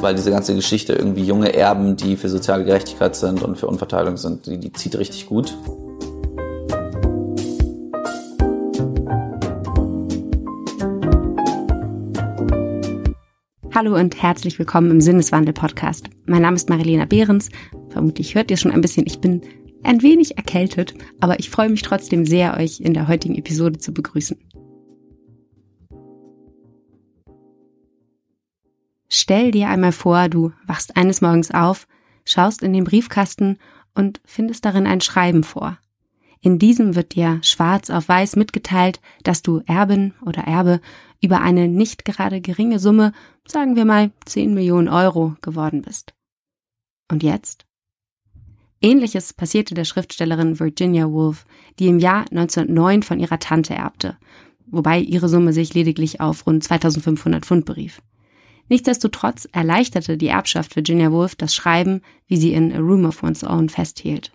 weil diese ganze Geschichte irgendwie junge Erben, die für soziale Gerechtigkeit sind und für Unverteilung sind, die, die zieht richtig gut. Hallo und herzlich willkommen im Sinneswandel-Podcast. Mein Name ist Marilena Behrens. Vermutlich hört ihr schon ein bisschen, ich bin ein wenig erkältet, aber ich freue mich trotzdem sehr, euch in der heutigen Episode zu begrüßen. Stell dir einmal vor, du wachst eines Morgens auf, schaust in den Briefkasten und findest darin ein Schreiben vor. In diesem wird dir schwarz auf weiß mitgeteilt, dass du Erbin oder Erbe über eine nicht gerade geringe Summe, sagen wir mal 10 Millionen Euro, geworden bist. Und jetzt? Ähnliches passierte der Schriftstellerin Virginia Woolf, die im Jahr 1909 von ihrer Tante erbte, wobei ihre Summe sich lediglich auf rund 2500 Pfund berief. Nichtsdestotrotz erleichterte die Erbschaft Virginia Woolf das Schreiben, wie sie in A Room of One's Own festhielt.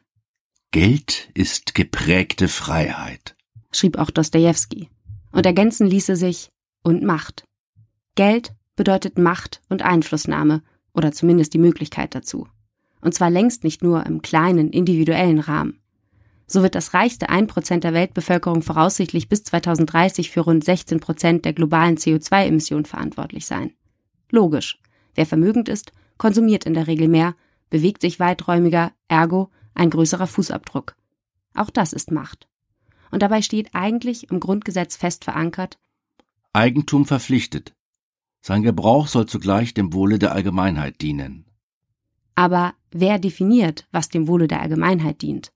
Geld ist geprägte Freiheit, schrieb auch Dostoevsky. Und ergänzen ließe sich und Macht. Geld bedeutet Macht und Einflussnahme oder zumindest die Möglichkeit dazu. Und zwar längst nicht nur im kleinen, individuellen Rahmen. So wird das reichste 1% der Weltbevölkerung voraussichtlich bis 2030 für rund 16% der globalen CO2-Emissionen verantwortlich sein. Logisch. Wer vermögend ist, konsumiert in der Regel mehr, bewegt sich weiträumiger, ergo ein größerer Fußabdruck. Auch das ist Macht. Und dabei steht eigentlich im Grundgesetz fest verankert Eigentum verpflichtet. Sein Gebrauch soll zugleich dem Wohle der Allgemeinheit dienen. Aber wer definiert, was dem Wohle der Allgemeinheit dient?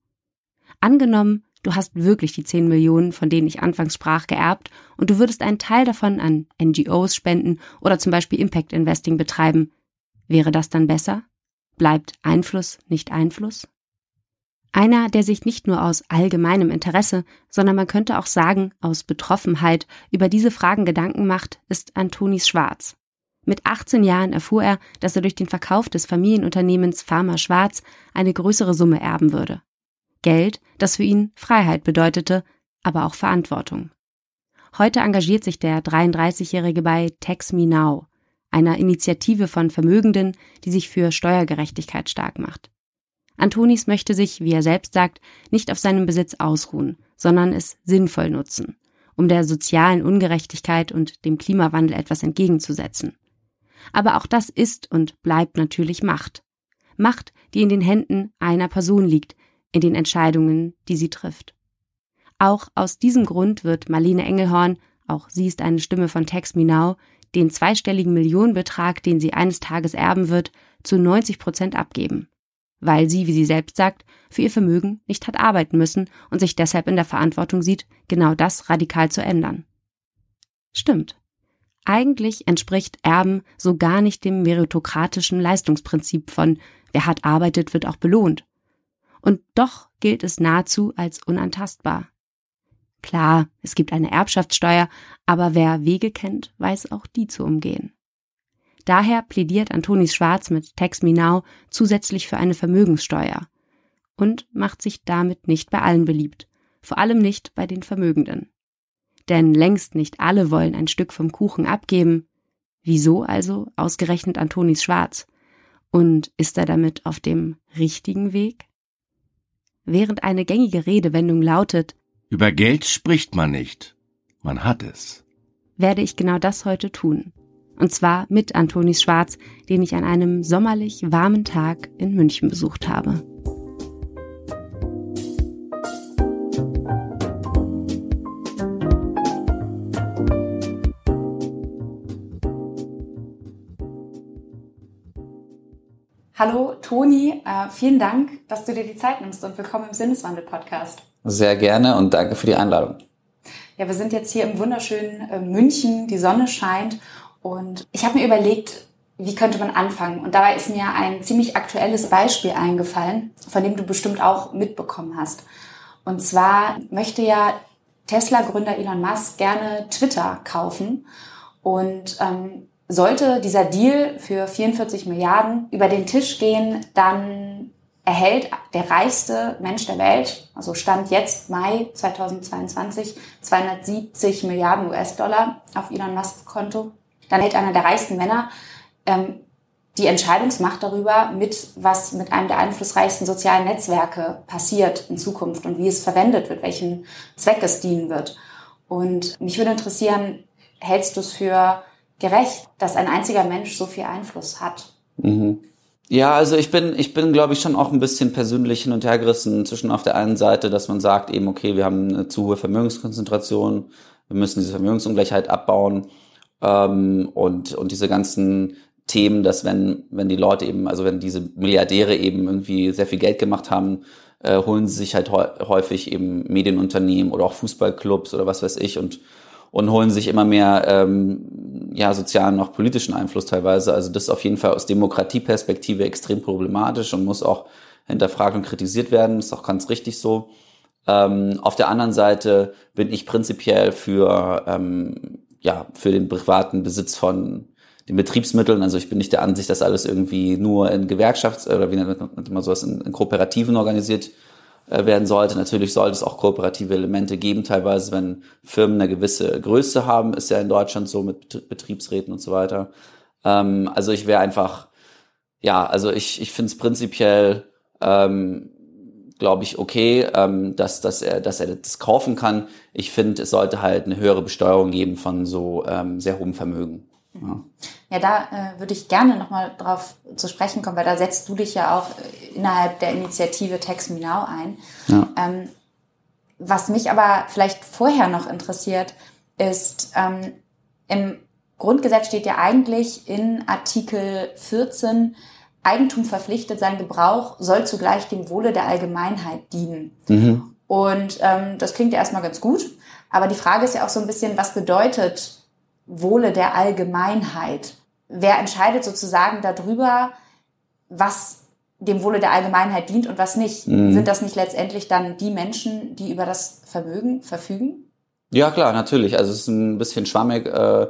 Angenommen, du hast wirklich die 10 Millionen, von denen ich anfangs sprach, geerbt und du würdest einen Teil davon an NGOs spenden oder zum Beispiel Impact Investing betreiben. Wäre das dann besser? Bleibt Einfluss nicht Einfluss? Einer, der sich nicht nur aus allgemeinem Interesse, sondern man könnte auch sagen aus Betroffenheit über diese Fragen Gedanken macht, ist Antonis Schwarz. Mit 18 Jahren erfuhr er, dass er durch den Verkauf des Familienunternehmens Pharma Schwarz eine größere Summe erben würde. Geld, das für ihn Freiheit bedeutete, aber auch Verantwortung. Heute engagiert sich der 33-Jährige bei Tax Me Now, einer Initiative von Vermögenden, die sich für Steuergerechtigkeit stark macht. Antonis möchte sich, wie er selbst sagt, nicht auf seinem Besitz ausruhen, sondern es sinnvoll nutzen, um der sozialen Ungerechtigkeit und dem Klimawandel etwas entgegenzusetzen. Aber auch das ist und bleibt natürlich Macht. Macht, die in den Händen einer Person liegt, in den Entscheidungen, die sie trifft. Auch aus diesem Grund wird Marlene Engelhorn, auch sie ist eine Stimme von Tex Minau, den zweistelligen Millionenbetrag, den sie eines Tages erben wird, zu 90 Prozent abgeben weil sie, wie sie selbst sagt, für ihr Vermögen nicht hat arbeiten müssen und sich deshalb in der Verantwortung sieht, genau das radikal zu ändern. Stimmt. Eigentlich entspricht Erben so gar nicht dem meritokratischen Leistungsprinzip von wer hart arbeitet, wird auch belohnt. Und doch gilt es nahezu als unantastbar. Klar, es gibt eine Erbschaftssteuer, aber wer Wege kennt, weiß auch die zu umgehen. Daher plädiert Antonis Schwarz mit Text Me Now zusätzlich für eine Vermögenssteuer und macht sich damit nicht bei allen beliebt, vor allem nicht bei den Vermögenden. Denn längst nicht alle wollen ein Stück vom Kuchen abgeben. Wieso also ausgerechnet Antonis Schwarz? Und ist er damit auf dem richtigen Weg? Während eine gängige Redewendung lautet Über Geld spricht man nicht, man hat es, werde ich genau das heute tun. Und zwar mit Antonis Schwarz, den ich an einem sommerlich warmen Tag in München besucht habe. Hallo Toni, äh, vielen Dank, dass du dir die Zeit nimmst und willkommen im Sinneswandel-Podcast. Sehr gerne und danke für die Einladung. Ja, wir sind jetzt hier im wunderschönen äh, München, die Sonne scheint und ich habe mir überlegt, wie könnte man anfangen? Und dabei ist mir ein ziemlich aktuelles Beispiel eingefallen, von dem du bestimmt auch mitbekommen hast. Und zwar möchte ja Tesla-Gründer Elon Musk gerne Twitter kaufen. Und ähm, sollte dieser Deal für 44 Milliarden über den Tisch gehen, dann erhält der reichste Mensch der Welt, also Stand jetzt Mai 2022, 270 Milliarden US-Dollar auf Elon Musks Konto dann hält einer der reichsten Männer ähm, die Entscheidungsmacht darüber, mit was mit einem der einflussreichsten sozialen Netzwerke passiert in Zukunft und wie es verwendet wird, welchen Zweck es dienen wird. Und mich würde interessieren, hältst du es für gerecht, dass ein einziger Mensch so viel Einfluss hat? Mhm. Ja, also ich bin, ich bin, glaube ich, schon auch ein bisschen persönlich hin und her gerissen zwischen auf der einen Seite, dass man sagt eben, okay, wir haben eine zu hohe Vermögenskonzentration, wir müssen diese Vermögensungleichheit abbauen ähm, und, und diese ganzen Themen, dass wenn, wenn die Leute eben, also wenn diese Milliardäre eben irgendwie sehr viel Geld gemacht haben, äh, holen sie sich halt häufig eben Medienunternehmen oder auch Fußballclubs oder was weiß ich und und holen sich immer mehr ähm, ja sozialen auch politischen Einfluss teilweise. Also das ist auf jeden Fall aus Demokratieperspektive extrem problematisch und muss auch hinterfragt und kritisiert werden. Ist auch ganz richtig so. Ähm, auf der anderen Seite bin ich prinzipiell für ähm, ja für den privaten Besitz von den Betriebsmitteln. Also ich bin nicht der Ansicht, dass alles irgendwie nur in Gewerkschafts- oder wie nennt man sowas, in, in Kooperativen organisiert werden sollte. Natürlich sollte es auch kooperative Elemente geben, teilweise, wenn Firmen eine gewisse Größe haben, ist ja in Deutschland so mit Betriebsräten und so weiter. Ähm, also ich wäre einfach, ja, also ich, ich finde es prinzipiell, ähm, glaube ich, okay, ähm, dass, dass, er, dass er das kaufen kann. Ich finde, es sollte halt eine höhere Besteuerung geben von so ähm, sehr hohem Vermögen. Ja, ja da äh, würde ich gerne nochmal drauf zu sprechen kommen, weil da setzt du dich ja auch innerhalb der Initiative Tax Me Now ein. Ja. Ähm, was mich aber vielleicht vorher noch interessiert, ist, ähm, im Grundgesetz steht ja eigentlich in Artikel 14, Eigentum verpflichtet, sein Gebrauch soll zugleich dem Wohle der Allgemeinheit dienen. Mhm. Und ähm, das klingt ja erstmal ganz gut. Aber die Frage ist ja auch so ein bisschen, was bedeutet Wohle der Allgemeinheit. Wer entscheidet sozusagen darüber, was dem Wohle der Allgemeinheit dient und was nicht? Mhm. Sind das nicht letztendlich dann die Menschen, die über das Vermögen verfügen? Ja, klar, natürlich. Also es ist ein bisschen schwammig äh,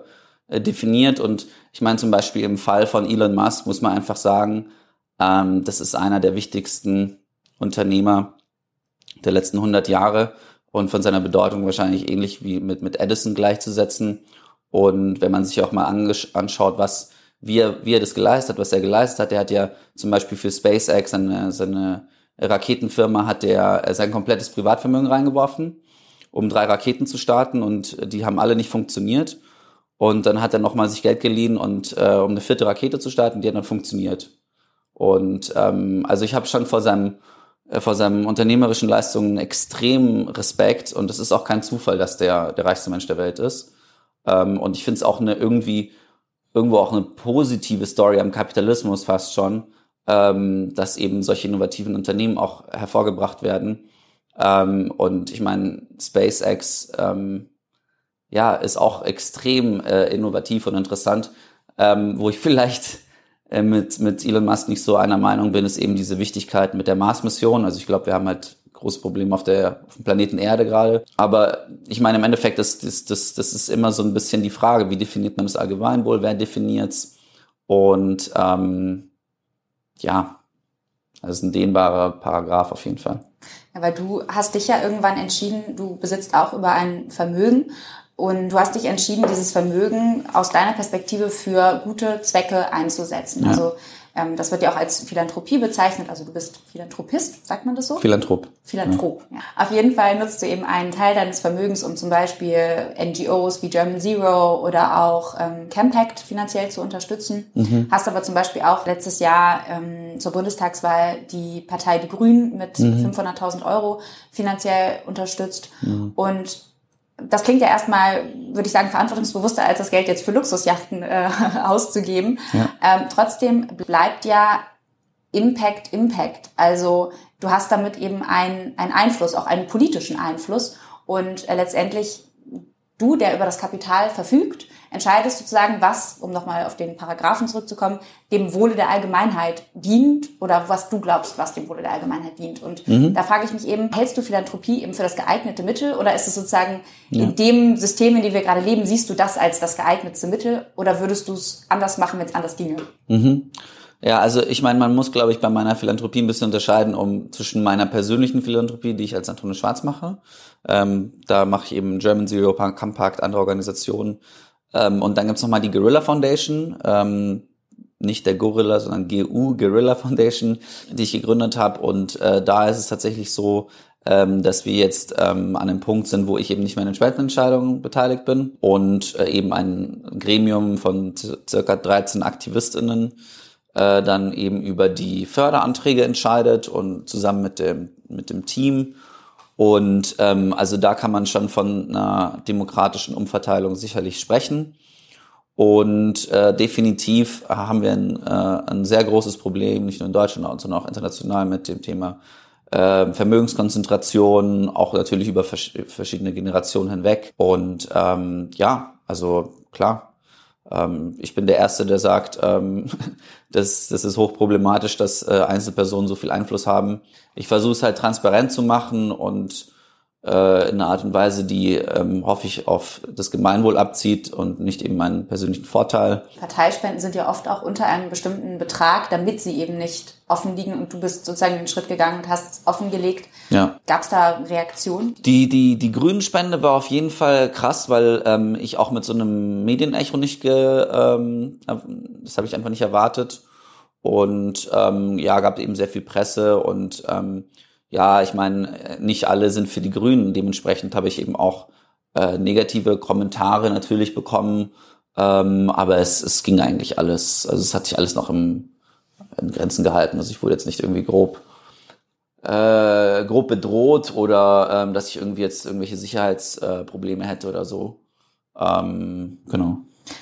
definiert und ich meine zum Beispiel im Fall von Elon Musk muss man einfach sagen, ähm, das ist einer der wichtigsten Unternehmer der letzten 100 Jahre und von seiner Bedeutung wahrscheinlich ähnlich wie mit, mit Edison gleichzusetzen. Und wenn man sich auch mal anschaut, was, wie er, wie er das geleistet hat, was er geleistet hat, der hat ja zum Beispiel für SpaceX, seine, seine Raketenfirma, hat er sein komplettes Privatvermögen reingeworfen, um drei Raketen zu starten und die haben alle nicht funktioniert. Und dann hat er nochmal sich Geld geliehen und äh, um eine vierte Rakete zu starten, die hat dann funktioniert. Und ähm, also ich habe schon vor seinem äh, vor seinen unternehmerischen Leistungen extrem Respekt und es ist auch kein Zufall, dass der der reichste Mensch der Welt ist. Ähm, und ich finde es auch eine irgendwie, irgendwo auch eine positive Story am Kapitalismus fast schon, ähm, dass eben solche innovativen Unternehmen auch hervorgebracht werden. Ähm, und ich meine, SpaceX ähm, ja, ist auch extrem äh, innovativ und interessant. Ähm, wo ich vielleicht äh, mit, mit Elon Musk nicht so einer Meinung bin, ist eben diese Wichtigkeit mit der Mars-Mission. Also ich glaube, wir haben halt großes Problem auf, der, auf dem Planeten Erde gerade. Aber ich meine, im Endeffekt, das, das, das, das ist immer so ein bisschen die Frage, wie definiert man das Allgemeinwohl, wer definiert's? Und ähm, ja, das ist ein dehnbarer Paragraph auf jeden Fall. Ja, weil du hast dich ja irgendwann entschieden, du besitzt auch über ein Vermögen und du hast dich entschieden, dieses Vermögen aus deiner Perspektive für gute Zwecke einzusetzen. Ja. Also das wird ja auch als Philanthropie bezeichnet. Also du bist Philanthropist, sagt man das so? Philanthrop. Philanthrop, ja. ja. Auf jeden Fall nutzt du eben einen Teil deines Vermögens, um zum Beispiel NGOs wie German Zero oder auch ähm, Campact finanziell zu unterstützen. Mhm. Hast aber zum Beispiel auch letztes Jahr ähm, zur Bundestagswahl die Partei Die Grünen mit mhm. 500.000 Euro finanziell unterstützt. Mhm. Und das klingt ja erstmal, würde ich sagen, verantwortungsbewusster, als das Geld jetzt für Luxusjachten äh, auszugeben. Ja. Ähm, trotzdem bleibt ja Impact Impact. Also du hast damit eben einen, einen Einfluss, auch einen politischen Einfluss. Und äh, letztendlich du, der über das Kapital verfügt, entscheidest sozusagen, was, um nochmal auf den Paragraphen zurückzukommen, dem Wohle der Allgemeinheit dient oder was du glaubst, was dem Wohle der Allgemeinheit dient. Und mhm. da frage ich mich eben, hältst du Philanthropie eben für das geeignete Mittel oder ist es sozusagen ja. in dem System, in dem wir gerade leben, siehst du das als das geeignete Mittel oder würdest du es anders machen, wenn es anders ginge? Mhm. Ja, also ich meine, man muss, glaube ich, bei meiner Philanthropie ein bisschen unterscheiden um zwischen meiner persönlichen Philanthropie, die ich als Antone Schwarz mache. Ähm, da mache ich eben German Zero Compact, andere Organisationen, ähm, und dann gibt's noch mal die Guerrilla Foundation. Ähm, nicht der Gorilla, sondern GU, Guerrilla Foundation, die ich gegründet habe. Und äh, da ist es tatsächlich so, ähm, dass wir jetzt ähm, an einem Punkt sind, wo ich eben nicht mehr in Entscheidungen beteiligt bin und äh, eben ein Gremium von circa 13 AktivistInnen äh, dann eben über die Förderanträge entscheidet und zusammen mit dem, mit dem Team. Und ähm, also da kann man schon von einer demokratischen Umverteilung sicherlich sprechen. Und äh, definitiv haben wir ein, äh, ein sehr großes Problem, nicht nur in Deutschland, sondern auch international mit dem Thema äh, Vermögenskonzentration, auch natürlich über vers verschiedene Generationen hinweg. Und ähm, ja, also klar, ich bin der Erste, der sagt, ähm, das, das ist hochproblematisch, dass äh, Einzelpersonen so viel Einfluss haben. Ich versuche es halt transparent zu machen und äh, in einer Art und Weise, die ähm, hoffe ich auf das Gemeinwohl abzieht und nicht eben meinen persönlichen Vorteil. Parteispenden sind ja oft auch unter einem bestimmten Betrag, damit sie eben nicht offen liegen und du bist sozusagen den Schritt gegangen und hast offengelegt. Ja. Gab es da Reaktionen? Die, die, die Grünspende war auf jeden Fall krass, weil ähm, ich auch mit so einem Medienecho nicht ge, ähm, das habe ich einfach nicht erwartet. Und ähm, ja, gab eben sehr viel Presse und ähm, ja, ich meine, nicht alle sind für die Grünen. Dementsprechend habe ich eben auch äh, negative Kommentare natürlich bekommen. Ähm, aber es, es ging eigentlich alles, also es hat sich alles noch im, in Grenzen gehalten. Also ich wurde jetzt nicht irgendwie grob äh, grob bedroht oder ähm, dass ich irgendwie jetzt irgendwelche Sicherheitsprobleme äh, hätte oder so. Ähm, genau.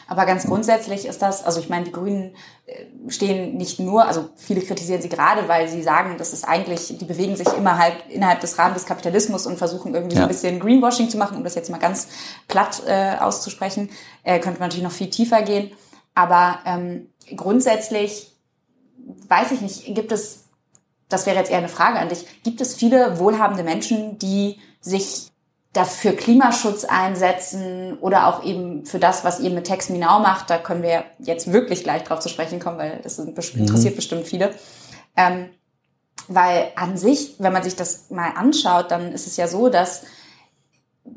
Aber ganz grundsätzlich ist das, also ich meine, die Grünen äh, stehen nicht nur, also viele kritisieren sie gerade, weil sie sagen, das ist eigentlich, die bewegen sich immer halt innerhalb des Rahmens des Kapitalismus und versuchen irgendwie ja. so ein bisschen Greenwashing zu machen, um das jetzt mal ganz platt äh, auszusprechen. Äh, könnte man natürlich noch viel tiefer gehen. Aber ähm, grundsätzlich weiß ich nicht, gibt es, das wäre jetzt eher eine Frage an dich, gibt es viele wohlhabende Menschen, die sich dafür Klimaschutz einsetzen oder auch eben für das, was ihr mit Text Me Now macht. Da können wir jetzt wirklich gleich drauf zu sprechen kommen, weil das mhm. interessiert mhm. bestimmt viele. Ähm, weil an sich, wenn man sich das mal anschaut, dann ist es ja so, dass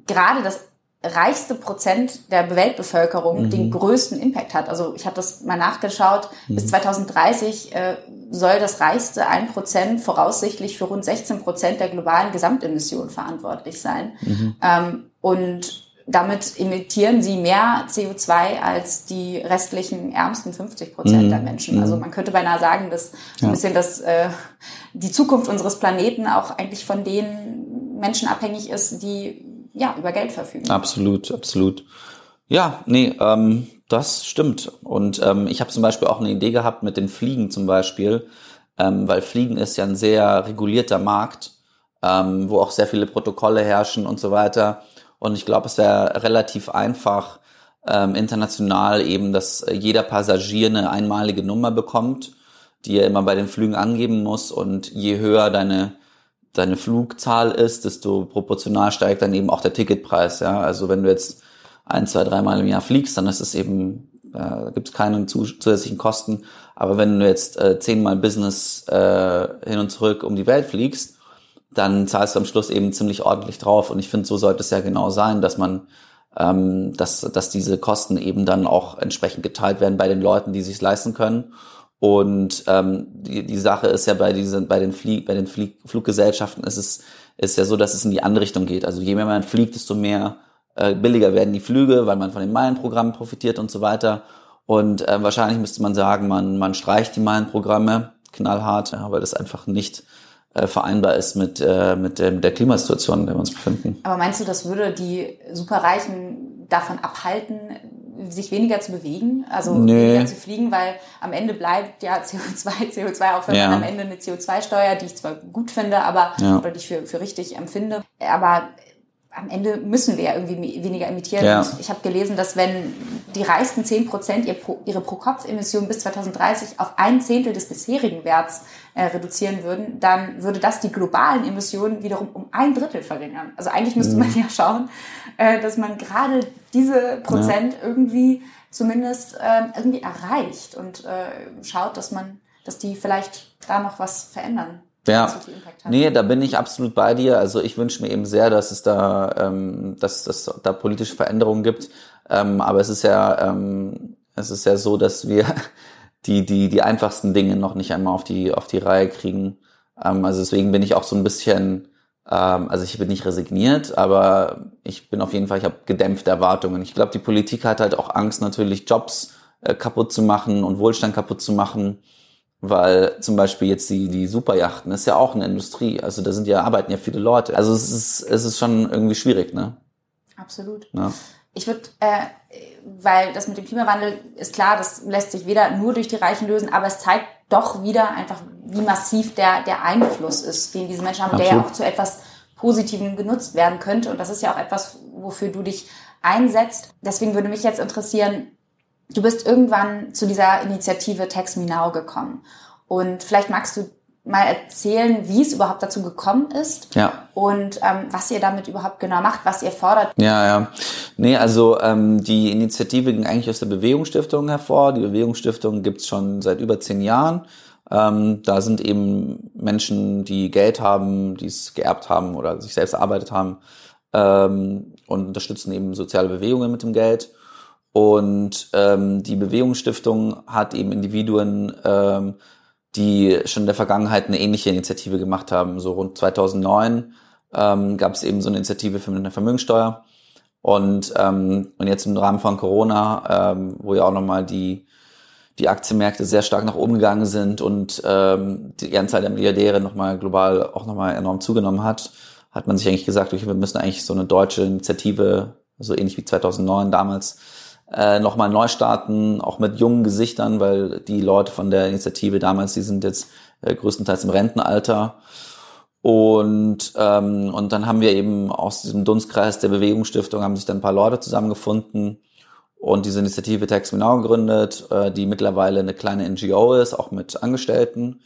gerade das reichste Prozent der Weltbevölkerung mhm. den größten Impact hat. Also ich habe das mal nachgeschaut. Mhm. Bis 2030 äh, soll das reichste ein Prozent voraussichtlich für rund 16 Prozent der globalen Gesamtemissionen verantwortlich sein. Mhm. Ähm, und damit emittieren sie mehr CO2 als die restlichen ärmsten 50 Prozent mhm. der Menschen. Also mhm. man könnte beinahe sagen, dass so ein bisschen das, äh, die Zukunft unseres Planeten auch eigentlich von den Menschen abhängig ist, die ja, über Geld verfügen. Absolut, absolut. Ja, nee, ähm, das stimmt. Und ähm, ich habe zum Beispiel auch eine Idee gehabt mit den Fliegen zum Beispiel, ähm, weil Fliegen ist ja ein sehr regulierter Markt, ähm, wo auch sehr viele Protokolle herrschen und so weiter. Und ich glaube, es wäre relativ einfach, ähm, international eben, dass jeder Passagier eine einmalige Nummer bekommt, die er immer bei den Flügen angeben muss. Und je höher deine deine Flugzahl ist, desto proportional steigt dann eben auch der Ticketpreis. Ja, also wenn du jetzt ein, zwei, dreimal im Jahr fliegst, dann ist es eben, äh, gibt es keine zusätzlichen Kosten. Aber wenn du jetzt äh, zehnmal Business äh, hin und zurück um die Welt fliegst, dann zahlst du am Schluss eben ziemlich ordentlich drauf. Und ich finde, so sollte es ja genau sein, dass man, ähm, dass, dass diese Kosten eben dann auch entsprechend geteilt werden bei den Leuten, die sich leisten können. Und ähm, die, die Sache ist ja bei diesen, bei den Flieg, bei den Flieg, Fluggesellschaften ist es ist ja so, dass es in die andere Richtung geht. Also je mehr man fliegt, desto mehr äh, billiger werden die Flüge, weil man von den Meilenprogrammen profitiert und so weiter. Und äh, wahrscheinlich müsste man sagen, man man streicht die Meilenprogramme knallhart, ja, weil das einfach nicht äh, vereinbar ist mit äh, mit, mit der Klimasituation, in der wir uns befinden. Aber meinst du, das würde die Superreichen davon abhalten, sich weniger zu bewegen, also Nö. weniger zu fliegen, weil am Ende bleibt ja CO2, CO2, auch wenn ja. man am Ende eine CO2-Steuer, die ich zwar gut finde, aber ja. oder die ich für, für richtig empfinde, aber am Ende müssen wir ja irgendwie weniger emittieren. Ja. Und ich habe gelesen, dass wenn die reichsten 10 Prozent ihre Pro-Kopf-Emissionen bis 2030 auf ein Zehntel des bisherigen Werts äh, reduzieren würden, dann würde das die globalen Emissionen wiederum um ein Drittel verringern. Also eigentlich müsste mhm. man ja schauen, äh, dass man gerade diese Prozent ja. irgendwie zumindest äh, irgendwie erreicht und äh, schaut, dass man, dass die vielleicht da noch was verändern. Ja, nee, da bin ich absolut bei dir. Also ich wünsche mir eben sehr, dass es da, ähm, dass, dass da politische Veränderungen gibt. Ähm, aber es ist ja, ähm, es ist ja so, dass wir die, die, die einfachsten Dinge noch nicht einmal auf die, auf die Reihe kriegen. Ähm, also deswegen bin ich auch so ein bisschen, ähm, also ich bin nicht resigniert, aber ich bin auf jeden Fall, ich habe gedämpfte Erwartungen. Ich glaube, die Politik hat halt auch Angst, natürlich Jobs äh, kaputt zu machen und Wohlstand kaputt zu machen. Weil zum Beispiel jetzt die, die Superjachten ist ja auch eine Industrie. Also da sind ja, arbeiten ja viele Leute. Also es ist, es ist schon irgendwie schwierig, ne? Absolut. Ja. Ich würde, äh, weil das mit dem Klimawandel ist klar, das lässt sich weder nur durch die Reichen lösen, aber es zeigt doch wieder einfach, wie massiv der, der Einfluss ist, den diese Menschen haben, der ja auch zu etwas Positivem genutzt werden könnte. Und das ist ja auch etwas, wofür du dich einsetzt. Deswegen würde mich jetzt interessieren, du bist irgendwann zu dieser Initiative Text Me Now gekommen. Und vielleicht magst du mal erzählen, wie es überhaupt dazu gekommen ist Ja. und ähm, was ihr damit überhaupt genau macht, was ihr fordert. Ja, ja. Nee, also ähm, die Initiative ging eigentlich aus der Bewegungsstiftung hervor. Die Bewegungsstiftung gibt's schon seit über zehn Jahren. Ähm, da sind eben Menschen, die Geld haben, die es geerbt haben oder sich selbst erarbeitet haben ähm, und unterstützen eben soziale Bewegungen mit dem Geld. Und ähm, die Bewegungsstiftung hat eben Individuen, ähm, die schon in der Vergangenheit eine ähnliche Initiative gemacht haben. So rund 2009 ähm, gab es eben so eine Initiative für eine Vermögensteuer. Und, ähm, und jetzt im Rahmen von Corona, ähm, wo ja auch nochmal die, die Aktienmärkte sehr stark nach oben gegangen sind und ähm, die Anzahl der Milliardäre nochmal global auch nochmal enorm zugenommen hat, hat man sich eigentlich gesagt, okay, wir müssen eigentlich so eine deutsche Initiative, so ähnlich wie 2009 damals, äh, nochmal neu starten, auch mit jungen Gesichtern, weil die Leute von der Initiative damals, die sind jetzt äh, größtenteils im Rentenalter. Und, ähm, und dann haben wir eben aus diesem Dunstkreis der Bewegungsstiftung haben sich dann ein paar Leute zusammengefunden und diese Initiative Tax Me Now gegründet, äh, die mittlerweile eine kleine NGO ist, auch mit Angestellten.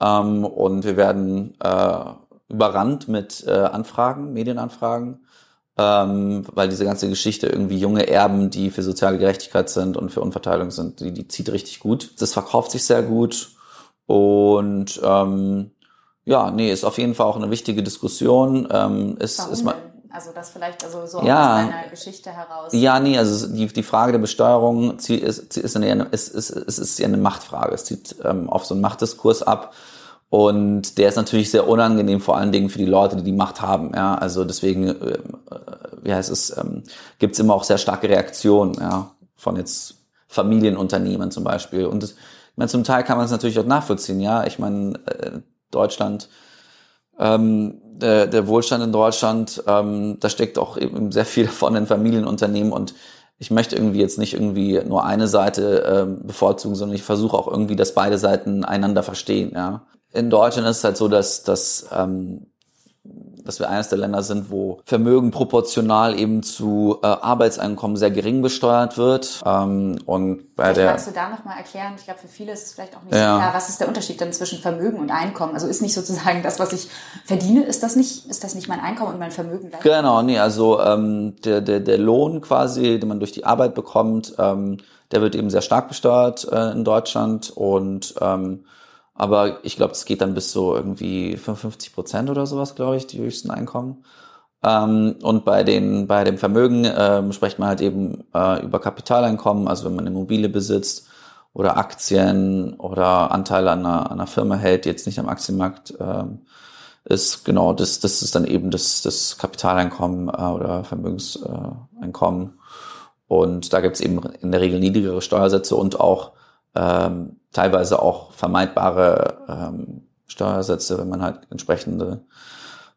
Ähm, und wir werden äh, überrannt mit äh, Anfragen, Medienanfragen, ähm, weil diese ganze Geschichte irgendwie junge Erben, die für soziale Gerechtigkeit sind und für Unverteilung sind, die, die zieht richtig gut. Das verkauft sich sehr gut und ähm, ja, nee, ist auf jeden Fall auch eine wichtige Diskussion. Ähm, ist, Warum ist mal, denn? Also das vielleicht also so Ja. aus deiner Geschichte heraus. ja, nee, also die, die Frage der Besteuerung ist, ist, eine, ist, ist, ist, ist ja eine Machtfrage. Es zieht ähm, auf so einen Machtdiskurs ab. Und der ist natürlich sehr unangenehm, vor allen Dingen für die Leute, die die Macht haben. Ja, also deswegen, äh, wie heißt es, ähm, gibt es immer auch sehr starke Reaktionen ja, von jetzt Familienunternehmen zum Beispiel. Und das, ich meine, zum Teil kann man es natürlich auch nachvollziehen. Ja, ich meine, äh, Deutschland, ähm, der, der Wohlstand in Deutschland, ähm, da steckt auch eben sehr viel davon in Familienunternehmen und ich möchte irgendwie jetzt nicht irgendwie nur eine Seite ähm, bevorzugen, sondern ich versuche auch irgendwie, dass beide Seiten einander verstehen. Ja. In Deutschland ist es halt so, dass, dass, ähm, dass wir eines der Länder sind, wo Vermögen proportional eben zu äh, Arbeitseinkommen sehr gering besteuert wird. Ähm, und bei Vielleicht der magst du da nochmal erklären, ich glaube, für viele ist es vielleicht auch nicht Ja. klar, was ist der Unterschied dann zwischen Vermögen und Einkommen? Also ist nicht sozusagen das, was ich verdiene, ist das nicht, ist das nicht mein Einkommen und mein Vermögen? Genau, nee, also ähm, der, der, der Lohn quasi, den man durch die Arbeit bekommt, ähm, der wird eben sehr stark besteuert äh, in Deutschland und ähm, aber ich glaube, es geht dann bis so irgendwie 55 Prozent oder sowas, glaube ich, die höchsten Einkommen. Ähm, und bei den bei dem Vermögen ähm, spricht man halt eben äh, über Kapitaleinkommen, also wenn man Immobilie besitzt oder Aktien oder Anteile an einer, an einer Firma hält, die jetzt nicht am Aktienmarkt ähm, ist genau das, das ist dann eben das, das Kapitaleinkommen äh, oder Vermögenseinkommen. Und da gibt's eben in der Regel niedrigere Steuersätze und auch ähm, teilweise auch vermeidbare ähm, Steuersätze, wenn man halt entsprechende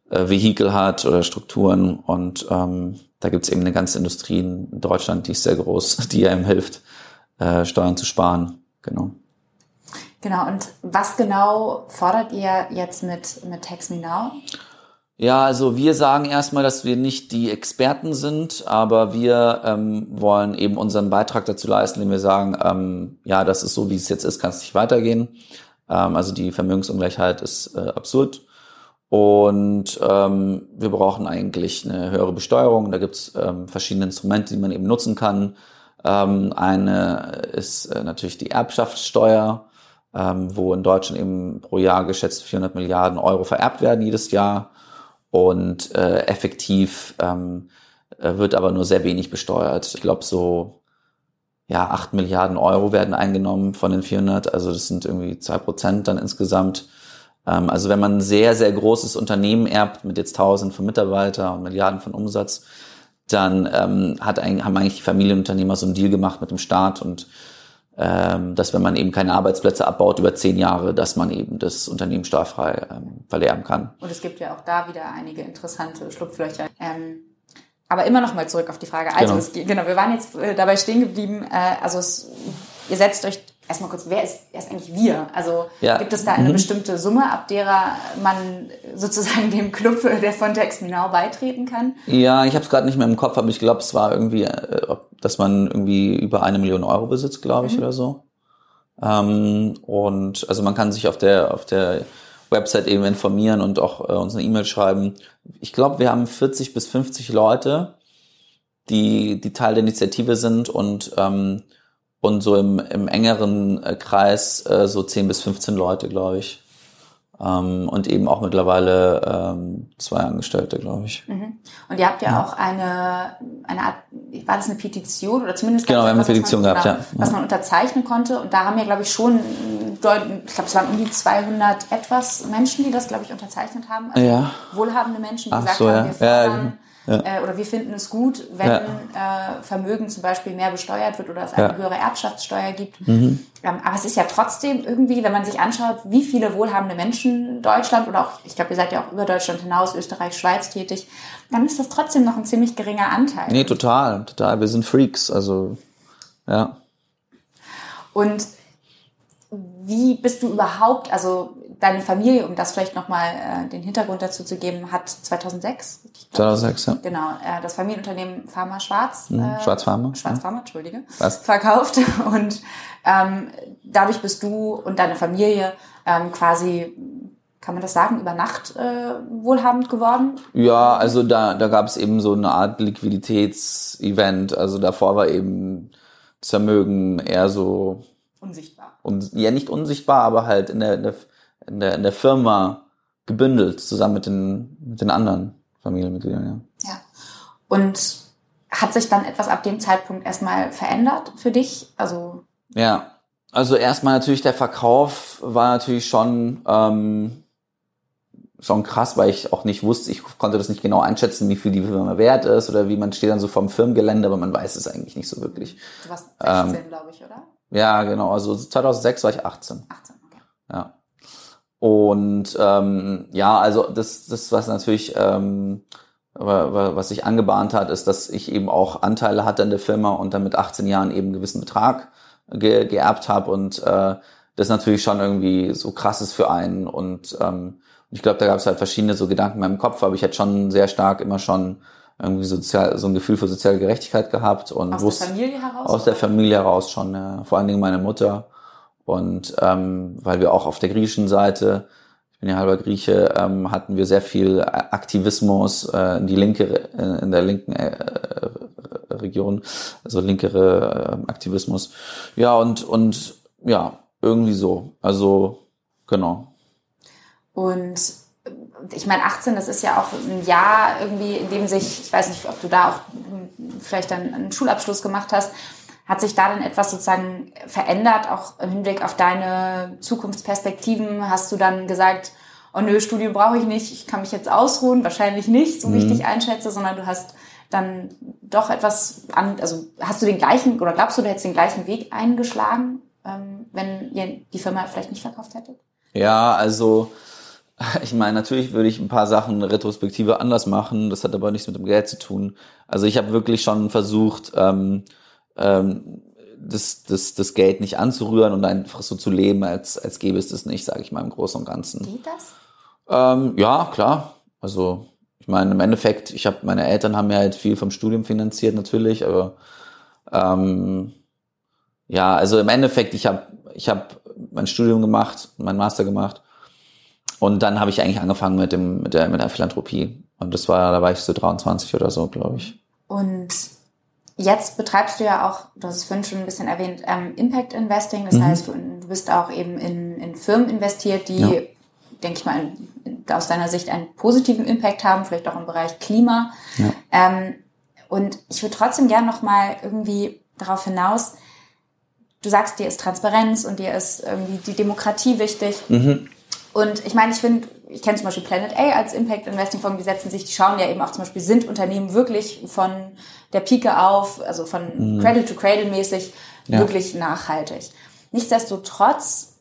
äh, Vehikel hat oder Strukturen. Und ähm, da gibt's eben eine ganze Industrie in Deutschland, die ist sehr groß, die einem hilft, äh, Steuern zu sparen. Genau. Genau, und was genau fordert ihr jetzt mit, mit Tax Me Now? Ja, also wir sagen erstmal, dass wir nicht die Experten sind, aber wir ähm, wollen eben unseren Beitrag dazu leisten, indem wir sagen, ähm, ja, das ist so, wie es jetzt ist, kann es nicht weitergehen. Ähm, also die Vermögensungleichheit ist äh, absurd. Und ähm, wir brauchen eigentlich eine höhere Besteuerung. Da gibt's ähm, verschiedene Instrumente, die man eben nutzen kann. Ähm, eine ist äh, natürlich die Erbschaftssteuer, ähm, wo in Deutschland eben pro Jahr geschätzt 400 Milliarden Euro vererbt werden jedes Jahr und äh, effektiv ähm, äh, wird aber nur sehr wenig besteuert. Ich glaube so, ja, 8 Milliarden Euro werden eingenommen von den 400, also das sind irgendwie zwei Prozent dann insgesamt. Ähm, also wenn man ein sehr, sehr großes Unternehmen erbt mit jetzt Tausenden von Mitarbeitern und Milliarden von Umsatz, dann ähm, hat eigentlich, haben eigentlich die Familienunternehmer so einen Deal gemacht mit dem Staat und ähm, dass wenn man eben keine Arbeitsplätze abbaut über zehn Jahre, dass man eben das Unternehmen steuerfrei ähm, verlernen kann. Und es gibt ja auch da wieder einige interessante Schlupflöcher. Ähm, aber immer noch mal zurück auf die Frage. Also genau, es, genau wir waren jetzt äh, dabei stehen geblieben. Äh, also es, ihr setzt euch erstmal kurz, wer ist, wer ist eigentlich wir? Also ja. gibt es da eine mhm. bestimmte Summe, ab derer man sozusagen dem Club der von Text Minau beitreten kann? Ja, ich habe es gerade nicht mehr im Kopf, aber ich glaube, es war irgendwie, äh, dass man irgendwie über eine Million Euro besitzt, glaube ich, mhm. oder so. Ähm, und also man kann sich auf der auf der Website eben informieren und auch äh, uns eine E-Mail schreiben. Ich glaube, wir haben 40 bis 50 Leute, die die Teil der Initiative sind und ähm, und so im, im engeren äh, Kreis äh, so 10 bis 15 Leute, glaube ich. Ähm, und eben auch mittlerweile ähm, zwei Angestellte, glaube ich. Mhm. Und ihr habt ja, ja, auch eine, eine Art, war das eine Petition oder zumindest genau, wir haben eine Petition man, gehabt, genau, ja. was man unterzeichnen konnte. Und da haben ja, glaube ich, schon, ich glaube, es waren um die 200 etwas Menschen, die das, glaube ich, unterzeichnet haben. Also ja. wohlhabende Menschen, die Ach gesagt so, haben, wir fördern. Äh, oder wir finden es gut, wenn äh, Vermögen zum Beispiel mehr besteuert wird oder es eine höhere Erbschaftssteuer gibt. Mhm. Ähm, aber es ist ja trotzdem irgendwie, wenn man sich anschaut, wie viele wohlhabende Menschen Deutschland oder auch, ich glaube, ihr seid ja auch über Deutschland hinaus, Österreich, Schweiz tätig, dann ist das trotzdem noch ein ziemlich geringer Anteil. Nee, total, total. Wir sind Freaks, also ja. Und wie bist du überhaupt, also deine Familie, um das vielleicht nochmal äh, den Hintergrund dazu zu geben, hat 2006, 2006 ja. genau, äh, das Familienunternehmen Pharma Schwarz, mhm, äh, Schwarz Pharma, Schwarz Pharma, entschuldige, Was? verkauft und ähm, dadurch bist du und deine Familie ähm, quasi kann man das sagen, über Nacht äh, wohlhabend geworden? Ja, also da, da gab es eben so eine Art Liquiditätsevent. Also davor war eben das Vermögen eher so unsichtbar. Un, ja, nicht unsichtbar, aber halt in der, in der in der, in der Firma gebündelt, zusammen mit den, mit den anderen Familienmitgliedern, ja. Ja. Und hat sich dann etwas ab dem Zeitpunkt erstmal verändert für dich? Also ja, also erstmal natürlich der Verkauf war natürlich schon ähm, schon krass, weil ich auch nicht wusste, ich konnte das nicht genau einschätzen, wie viel die Firma wert ist oder wie man steht dann so vom Firmengelände, aber man weiß es eigentlich nicht so wirklich. Du warst 16, ähm, glaube ich, oder? Ja, genau. Also 2006 war ich 18. 18, okay. Ja. Und ähm, ja, also das, das was natürlich, ähm, was sich angebahnt hat, ist, dass ich eben auch Anteile hatte in der Firma und dann mit 18 Jahren eben einen gewissen Betrag ge geerbt habe und äh, das natürlich schon irgendwie so krass ist für einen und ähm, ich glaube, da gab es halt verschiedene so Gedanken in meinem Kopf, aber ich hätte schon sehr stark immer schon irgendwie sozial, so ein Gefühl für soziale Gerechtigkeit gehabt und aus wusste, der Familie heraus? Aus der Familie heraus schon, ja. vor allen Dingen meine Mutter und ähm, weil wir auch auf der griechischen Seite, ich bin ja halber Grieche, ähm, hatten wir sehr viel Aktivismus äh, in die linke, äh, in der linken äh, äh, Region, also linkere äh, Aktivismus. Ja, und, und ja, irgendwie so. Also, genau. Und ich meine, 18, das ist ja auch ein Jahr irgendwie, in dem sich, ich weiß nicht, ob du da auch vielleicht dann einen Schulabschluss gemacht hast, hat sich da denn etwas sozusagen verändert, auch im Hinblick auf deine Zukunftsperspektiven? Hast du dann gesagt, oh nö, Studium brauche ich nicht, ich kann mich jetzt ausruhen? Wahrscheinlich nicht, so wie ich mhm. dich einschätze, sondern du hast dann doch etwas an, also hast du den gleichen, oder glaubst du, du hättest den gleichen Weg eingeschlagen, ähm, wenn ihr die Firma vielleicht nicht verkauft hättet? Ja, also ich meine, natürlich würde ich ein paar Sachen retrospektive anders machen, das hat aber nichts mit dem Geld zu tun. Also ich habe wirklich schon versucht, ähm, ähm, das, das, das Geld nicht anzurühren und einfach so zu leben, als, als gäbe es das nicht, sage ich mal im Großen und Ganzen. Geht das? Ähm, ja, klar. Also ich meine, im Endeffekt, ich habe meine Eltern haben mir halt viel vom Studium finanziert natürlich, aber ähm, ja, also im Endeffekt, ich habe ich hab mein Studium gemacht, mein Master gemacht und dann habe ich eigentlich angefangen mit dem mit der mit der Philanthropie und das war da war ich so 23 oder so, glaube ich. Und Jetzt betreibst du ja auch, du hast es vorhin schon ein bisschen erwähnt, ähm, Impact Investing. Das mhm. heißt, du, du, bist auch eben in, in Firmen investiert, die, ja. denke ich mal, in, aus deiner Sicht einen positiven Impact haben, vielleicht auch im Bereich Klima. Ja. Ähm, und ich würde trotzdem gerne noch mal irgendwie darauf hinaus, du sagst, dir ist Transparenz und dir ist irgendwie die Demokratie wichtig. Mhm. Und ich meine, ich finde, ich kenne zum Beispiel Planet A als Impact Investing Fonds, die setzen sich, die schauen ja eben auch zum Beispiel, sind Unternehmen wirklich von der Pike auf, also von mhm. Cradle to Cradle mäßig, ja. wirklich nachhaltig. Nichtsdestotrotz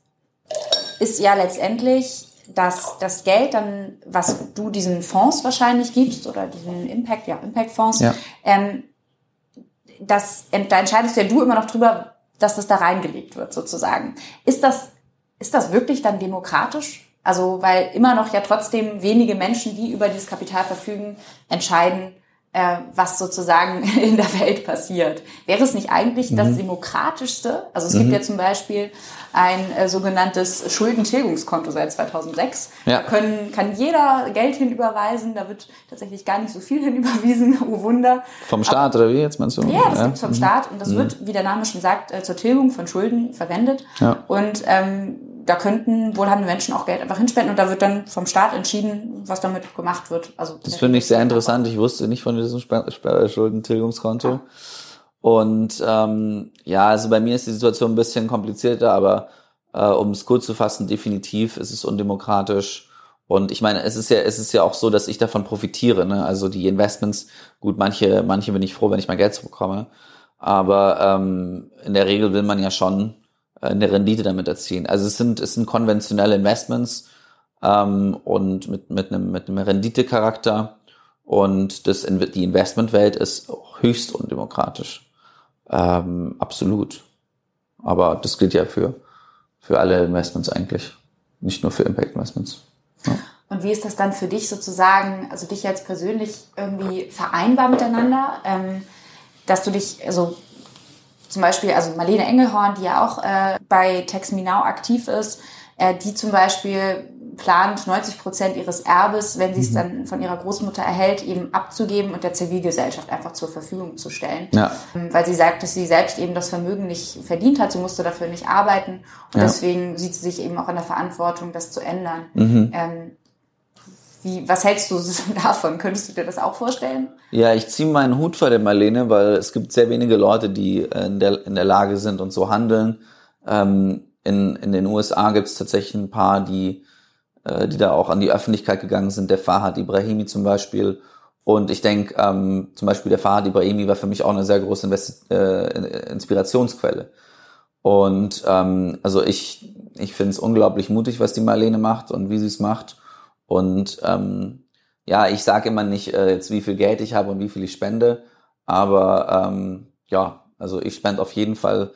ist ja letztendlich dass das Geld dann, was du diesen Fonds wahrscheinlich gibst oder diesen Impact, ja, Impact-Fonds, ja. ähm, das, da entscheidest ja du immer noch drüber, dass das da reingelegt wird, sozusagen. Ist das, ist das wirklich dann demokratisch? Also, weil immer noch ja trotzdem wenige Menschen, die über dieses Kapital verfügen, entscheiden, äh, was sozusagen in der Welt passiert. Wäre es nicht eigentlich mhm. das demokratischste? Also es mhm. gibt ja zum Beispiel ein äh, sogenanntes Schuldentilgungskonto seit 2006. Ja. Da können, kann jeder Geld hinüberweisen. Da wird tatsächlich gar nicht so viel hinüberwiesen. Oh Wunder. Vom Staat Aber, oder wie jetzt meinst du? Ja, das ja. gibt vom mhm. Staat und das mhm. wird, wie der Name schon sagt, äh, zur Tilgung von Schulden verwendet. Ja. Und ähm, da könnten wohlhabende Menschen auch Geld einfach hinspenden und da wird dann vom Staat entschieden, was damit gemacht wird. Also das finde ich sehr interessant. Ich wusste nicht von diesem Schuldentilgungskonto. Ja. Und ähm, ja, also bei mir ist die Situation ein bisschen komplizierter, aber äh, um es kurz zu fassen, definitiv ist es undemokratisch. Und ich meine, es ist ja, es ist ja auch so, dass ich davon profitiere. Ne? Also die Investments, gut, manche, manche bin ich froh, wenn ich mein Geld bekomme. Aber ähm, in der Regel will man ja schon eine Rendite damit erzielen. Also es sind, es sind konventionelle Investments ähm, und mit, mit, einem, mit einem Renditecharakter. Und das, die Investmentwelt ist höchst undemokratisch. Ähm, absolut. Aber das gilt ja für, für alle Investments eigentlich, nicht nur für Impact Investments. Ja. Und wie ist das dann für dich sozusagen, also dich jetzt persönlich irgendwie vereinbar miteinander, ähm, dass du dich, also zum Beispiel, also Marlene Engelhorn, die ja auch äh, bei Text Me Now aktiv ist, äh, die zum Beispiel plant, 90 Prozent ihres Erbes, wenn sie es mhm. dann von ihrer Großmutter erhält, eben abzugeben und der Zivilgesellschaft einfach zur Verfügung zu stellen. Ja. Ähm, weil sie sagt, dass sie selbst eben das Vermögen nicht verdient hat, sie musste dafür nicht arbeiten und ja. deswegen sieht sie sich eben auch in der Verantwortung, das zu ändern. Mhm. Ähm, wie, was hältst du davon? Könntest du dir das auch vorstellen? Ja, ich ziehe meinen Hut vor der Marlene, weil es gibt sehr wenige Leute, die in der, in der Lage sind und so handeln. Ähm, in, in den USA gibt es tatsächlich ein paar, die äh, die da auch an die Öffentlichkeit gegangen sind, der Fahad Ibrahimi zum Beispiel. Und ich denke, ähm, zum Beispiel der Fahad Ibrahimi war für mich auch eine sehr große Invest äh, Inspirationsquelle. Und ähm, also ich, ich finde es unglaublich mutig, was die Marlene macht und wie sie es macht. Und ähm, ja, ich sage immer nicht äh, jetzt, wie viel Geld ich habe und wie viel ich spende, aber ähm, ja, also ich spende auf jeden Fall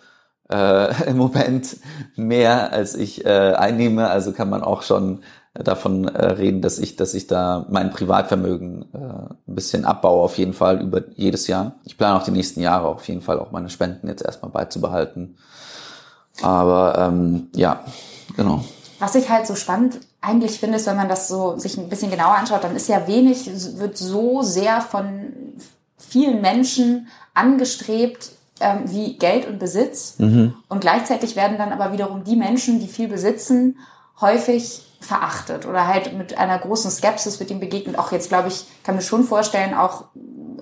äh, im Moment mehr, als ich äh, einnehme. Also kann man auch schon davon äh, reden, dass ich, dass ich da mein Privatvermögen äh, ein bisschen abbaue, auf jeden Fall über jedes Jahr. Ich plane auch die nächsten Jahre auf jeden Fall auch meine Spenden jetzt erstmal beizubehalten. Aber ähm, ja, genau. Was ich halt so spannend eigentlich finde, ist, wenn man das so sich ein bisschen genauer anschaut, dann ist ja wenig, wird so sehr von vielen Menschen angestrebt, ähm, wie Geld und Besitz. Mhm. Und gleichzeitig werden dann aber wiederum die Menschen, die viel besitzen, häufig verachtet oder halt mit einer großen Skepsis wird ihm begegnet. Auch jetzt, glaube ich, kann mir schon vorstellen, auch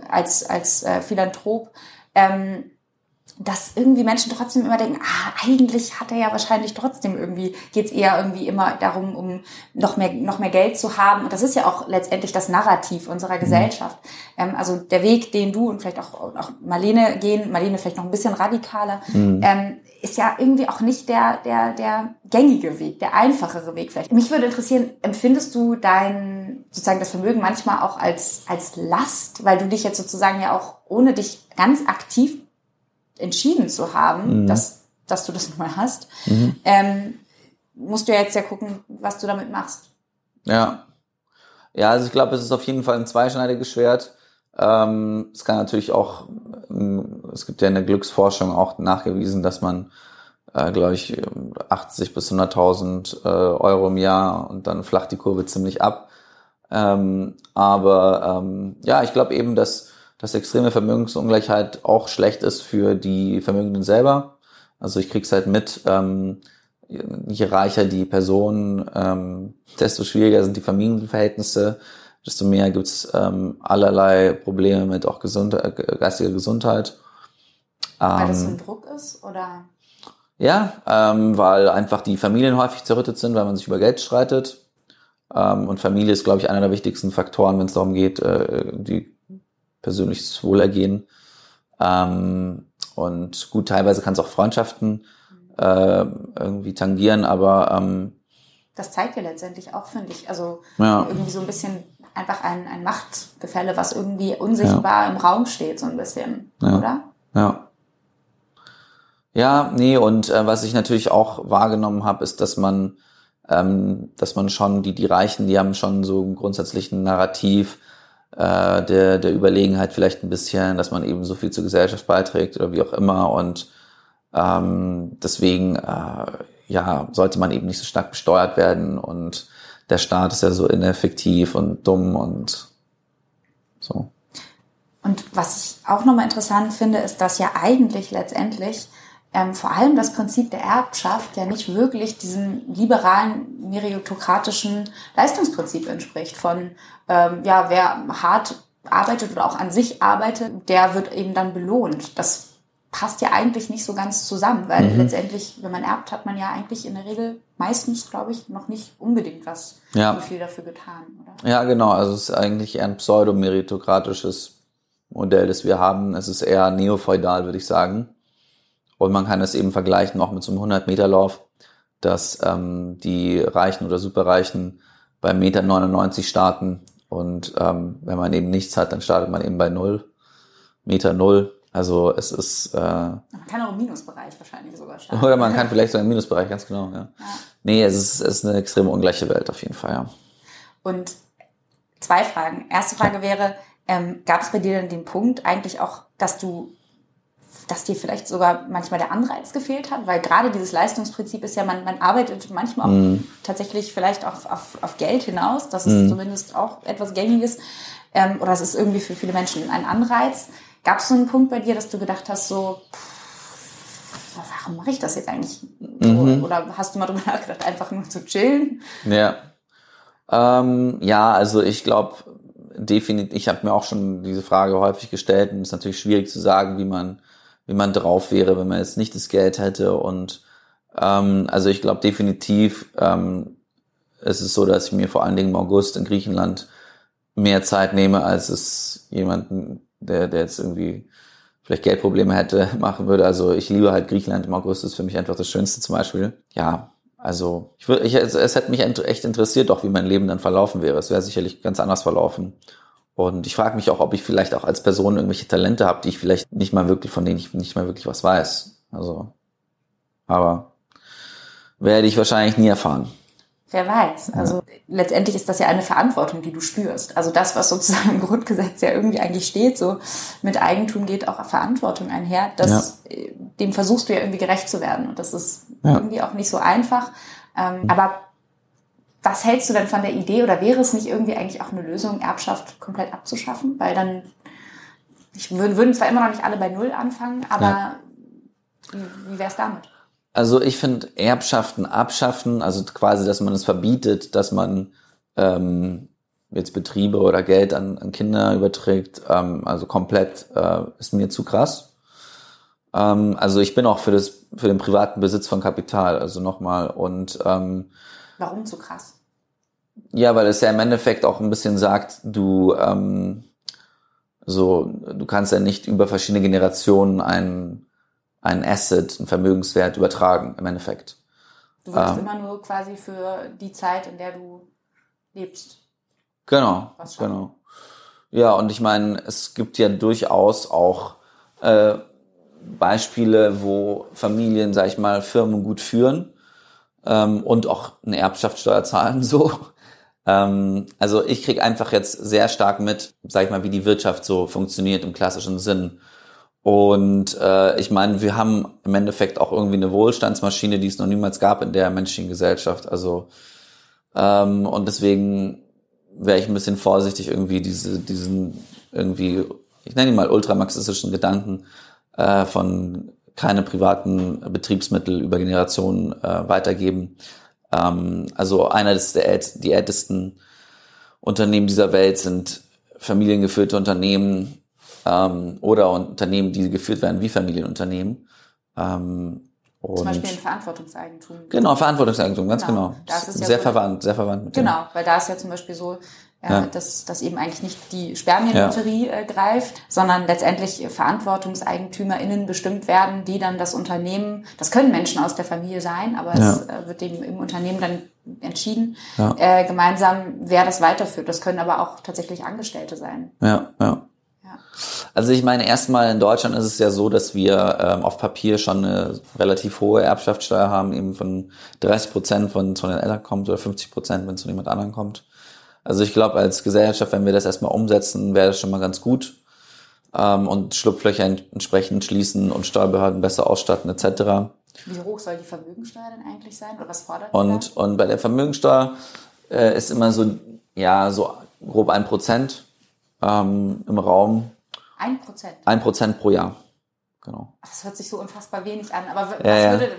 als, als äh, Philanthrop, ähm, dass irgendwie Menschen trotzdem immer denken, ah, eigentlich hat er ja wahrscheinlich trotzdem irgendwie, geht es eher irgendwie immer darum, um noch mehr, noch mehr Geld zu haben. Und das ist ja auch letztendlich das Narrativ unserer mhm. Gesellschaft. Ähm, also der Weg, den du und vielleicht auch, auch Marlene gehen, Marlene vielleicht noch ein bisschen radikaler, mhm. ähm, ist ja irgendwie auch nicht der, der, der gängige Weg, der einfachere Weg vielleicht. Mich würde interessieren, empfindest du dein, sozusagen das Vermögen manchmal auch als, als Last, weil du dich jetzt sozusagen ja auch ohne dich ganz aktiv entschieden zu haben, mhm. dass, dass du das nun mal hast, mhm. ähm, musst du ja jetzt ja gucken, was du damit machst. Ja. Ja, also ich glaube, es ist auf jeden Fall ein zweischneidiges Schwert. Ähm, es kann natürlich auch, ähm, es gibt ja in der Glücksforschung auch nachgewiesen, dass man, äh, glaube ich, 80 bis 100.000 äh, Euro im Jahr und dann flacht die Kurve ziemlich ab. Ähm, aber ähm, ja, ich glaube eben, dass dass extreme Vermögensungleichheit auch schlecht ist für die Vermögenden selber. Also ich krieg's halt mit, ähm, je reicher die Person, ähm, desto schwieriger sind die Familienverhältnisse, desto mehr gibt's ähm, allerlei Probleme mit auch Gesund äh, geistiger Gesundheit. Weil das so ein ähm, Druck ist, oder? Ja, ähm, weil einfach die Familien häufig zerrüttet sind, weil man sich über Geld streitet. Ähm, und Familie ist, glaube ich, einer der wichtigsten Faktoren, wenn es darum geht, äh, die persönliches Wohlergehen. Ähm, und gut, teilweise kann es auch Freundschaften äh, irgendwie tangieren, aber ähm, das zeigt ja letztendlich auch, finde ich, also Ja. irgendwie so ein bisschen einfach ein, ein Machtgefälle, was irgendwie unsichtbar im Raum steht, so ein bisschen, Ja. oder? Ja. Ja, nee, und äh, was ich natürlich auch wahrgenommen habe, ist, dass man, ähm, dass man schon, die, die Reichen, die haben schon so einen grundsätzlichen Narrativ äh, der, der Überlegenheit vielleicht ein bisschen, dass man eben so viel zur Gesellschaft beiträgt oder wie auch immer. Und ähm, deswegen äh, ja, sollte man eben nicht so stark besteuert werden und der Staat ist ja so ineffektiv und dumm und so. Und was ich auch nochmal interessant finde, ist, dass ja eigentlich letztendlich ähm, vor allem das Prinzip der Erbschaft ja nicht wirklich diesem liberalen meritokratischen Leistungsprinzip entspricht von, ähm, ja, wer hart arbeitet oder auch an sich arbeitet, der wird eben dann belohnt. Das passt ja eigentlich nicht so ganz zusammen, weil Mhm. letztendlich, wenn man erbt, hat man ja eigentlich in der Regel meistens, glaube ich, noch nicht unbedingt was Ja. so viel dafür getan, oder? Ja, genau. Also es ist eigentlich eher ein pseudo-meritokratisches Modell, das wir haben. Es ist eher neofeudal, würde ich sagen. Und man kann es eben vergleichen auch mit so einem 100-Meter-Lauf, dass ähm, die Reichen oder Superreichen bei Meter 99 starten. Und ähm, wenn man eben nichts hat, dann startet man eben bei null Meter null. Also es ist, äh, Man kann auch im Minusbereich wahrscheinlich sogar starten. oder man kann vielleicht so einen Minusbereich, ganz genau, ja. Nee, es ist, es ist eine extrem ungleiche Welt auf jeden Fall, ja. Und zwei Fragen. Erste Frage wäre, ähm, gab es bei dir denn den Punkt eigentlich auch, dass du, dass dir vielleicht sogar manchmal der Anreiz gefehlt hat? Weil gerade dieses Leistungsprinzip ist ja, man, man arbeitet manchmal auch Mhm. tatsächlich vielleicht auf, auf, auf Geld hinaus. Das ist zumindest auch etwas Gängiges. Ähm, oder es ist irgendwie für viele Menschen ein Anreiz. Gab es so einen Punkt bei dir, dass du gedacht hast, so, pff, warum mache ich das jetzt eigentlich? Mhm. Oder hast du mal drüber nachgedacht, einfach nur zu chillen? Ja. Ähm, ja, also ich glaube, definitiv, ich habe mir auch schon diese Frage häufig gestellt und es ist natürlich schwierig zu sagen, wie man, wie man drauf wäre, wenn man jetzt nicht das Geld hätte. Und ähm, also ich glaube definitiv, ähm, es ist so, dass ich mir vor allen Dingen im August in Griechenland mehr Zeit nehme, als es jemanden, der, der jetzt irgendwie vielleicht Geldprobleme hätte, machen würde. Also ich liebe halt Griechenland im August, ist für mich einfach das Schönste zum Beispiel. Ja, also ich würde, ich, es, es hätte mich echt interessiert, auch wie mein Leben dann verlaufen wäre. Es wäre sicherlich ganz anders verlaufen. Und ich frage mich auch, ob ich vielleicht auch als Person irgendwelche Talente habe, die ich vielleicht nicht mal wirklich, von denen ich nicht mal wirklich was weiß. Also, aber werde ich wahrscheinlich nie erfahren. Wer weiß. Also letztendlich ist das ja eine Verantwortung, die du spürst. Also das, was sozusagen im Grundgesetz ja irgendwie eigentlich steht, so mit Eigentum geht auch Verantwortung einher. Das, äh, Dem versuchst du ja irgendwie gerecht zu werden. Und das ist Ja. irgendwie auch nicht so einfach. Ähm, aber was hältst du denn von der Idee oder wäre es nicht irgendwie eigentlich auch eine Lösung, Erbschaft komplett abzuschaffen? Weil dann, ich würden, würden zwar immer noch nicht alle bei Null anfangen, aber Ja. wie, wie wäre es damit? Also ich finde Erbschaften abschaffen, also quasi, dass man es verbietet, dass man ähm, jetzt Betriebe oder Geld an, an Kinder überträgt, ähm, also komplett äh, ist mir zu krass. Ähm, also ich bin auch für das für den privaten Besitz von Kapital, also nochmal und ähm, Warum so krass? ja, weil es ja im Endeffekt auch ein bisschen sagt, du ähm, so, du kannst ja nicht über verschiedene Generationen ein ein Asset, ein Vermögenswert übertragen im Endeffekt. Du würdest Ähm. immer nur quasi für die Zeit, in der du lebst. Genau, genau. Ja, und ich meine, es gibt ja durchaus auch äh, Beispiele, wo Familien, sag ich mal, Firmen gut führen ähm, und auch eine Erbschaftssteuer zahlen so. Ähm, also ich krieg einfach jetzt sehr stark mit, sag ich mal, wie die Wirtschaft so funktioniert im klassischen Sinn. Und äh, ich meine, wir haben im Endeffekt auch irgendwie eine Wohlstandsmaschine, die es noch niemals gab in der menschlichen Gesellschaft. Also ähm, und deswegen wäre ich ein bisschen vorsichtig, irgendwie diese, diesen irgendwie, ich nenne ihn mal ultramarxistischen Gedanken äh, von keine privaten Betriebsmittel über Generationen äh, weitergeben. Ähm, also einer des der ält die ältesten Unternehmen dieser Welt sind familiengeführte Unternehmen ähm, oder Unternehmen, die geführt werden wie Familienunternehmen. Ähm, Und Zum Beispiel in Verantwortungseigentum. Genau, Verantwortungseigentum, ganz genau. genau. Das ist ja sehr verwandt, sehr verwandt. Mit genau, weil da ist ja zum Beispiel so, ja. dass, dass eben eigentlich nicht die Spermienlotterie ja. äh, greift, sondern letztendlich VerantwortungseigentümerInnen bestimmt werden, die dann das Unternehmen, das können Menschen aus der Familie sein, aber ja. es äh, wird eben im Unternehmen dann entschieden, äh, gemeinsam, wer das weiterführt. Das können aber auch tatsächlich Angestellte sein. Ja, ja. Also ich meine, erstmal in Deutschland ist es ja so, dass wir ähm, auf Papier schon eine relativ hohe Erbschaftssteuer haben, eben von 30 Prozent, wenn es von den Eltern kommt, oder 50 Prozent, wenn es von jemand anderem kommt. Also ich glaube, als Gesellschaft, wenn wir das erstmal umsetzen, wäre das schon mal ganz gut. Ähm, und Schlupflöcher entsprechend schließen und Steuerbehörden besser ausstatten etc. Wie hoch soll die Vermögensteuer denn eigentlich sein? Oder was fordert und, und bei der Vermögensteuer äh, ist immer so, ja, so grob ein Prozent ähm, im Raum. Ein Prozent? Ein Prozent pro Jahr. Genau. Das hört sich so unfassbar wenig an. Aber was ja, würde,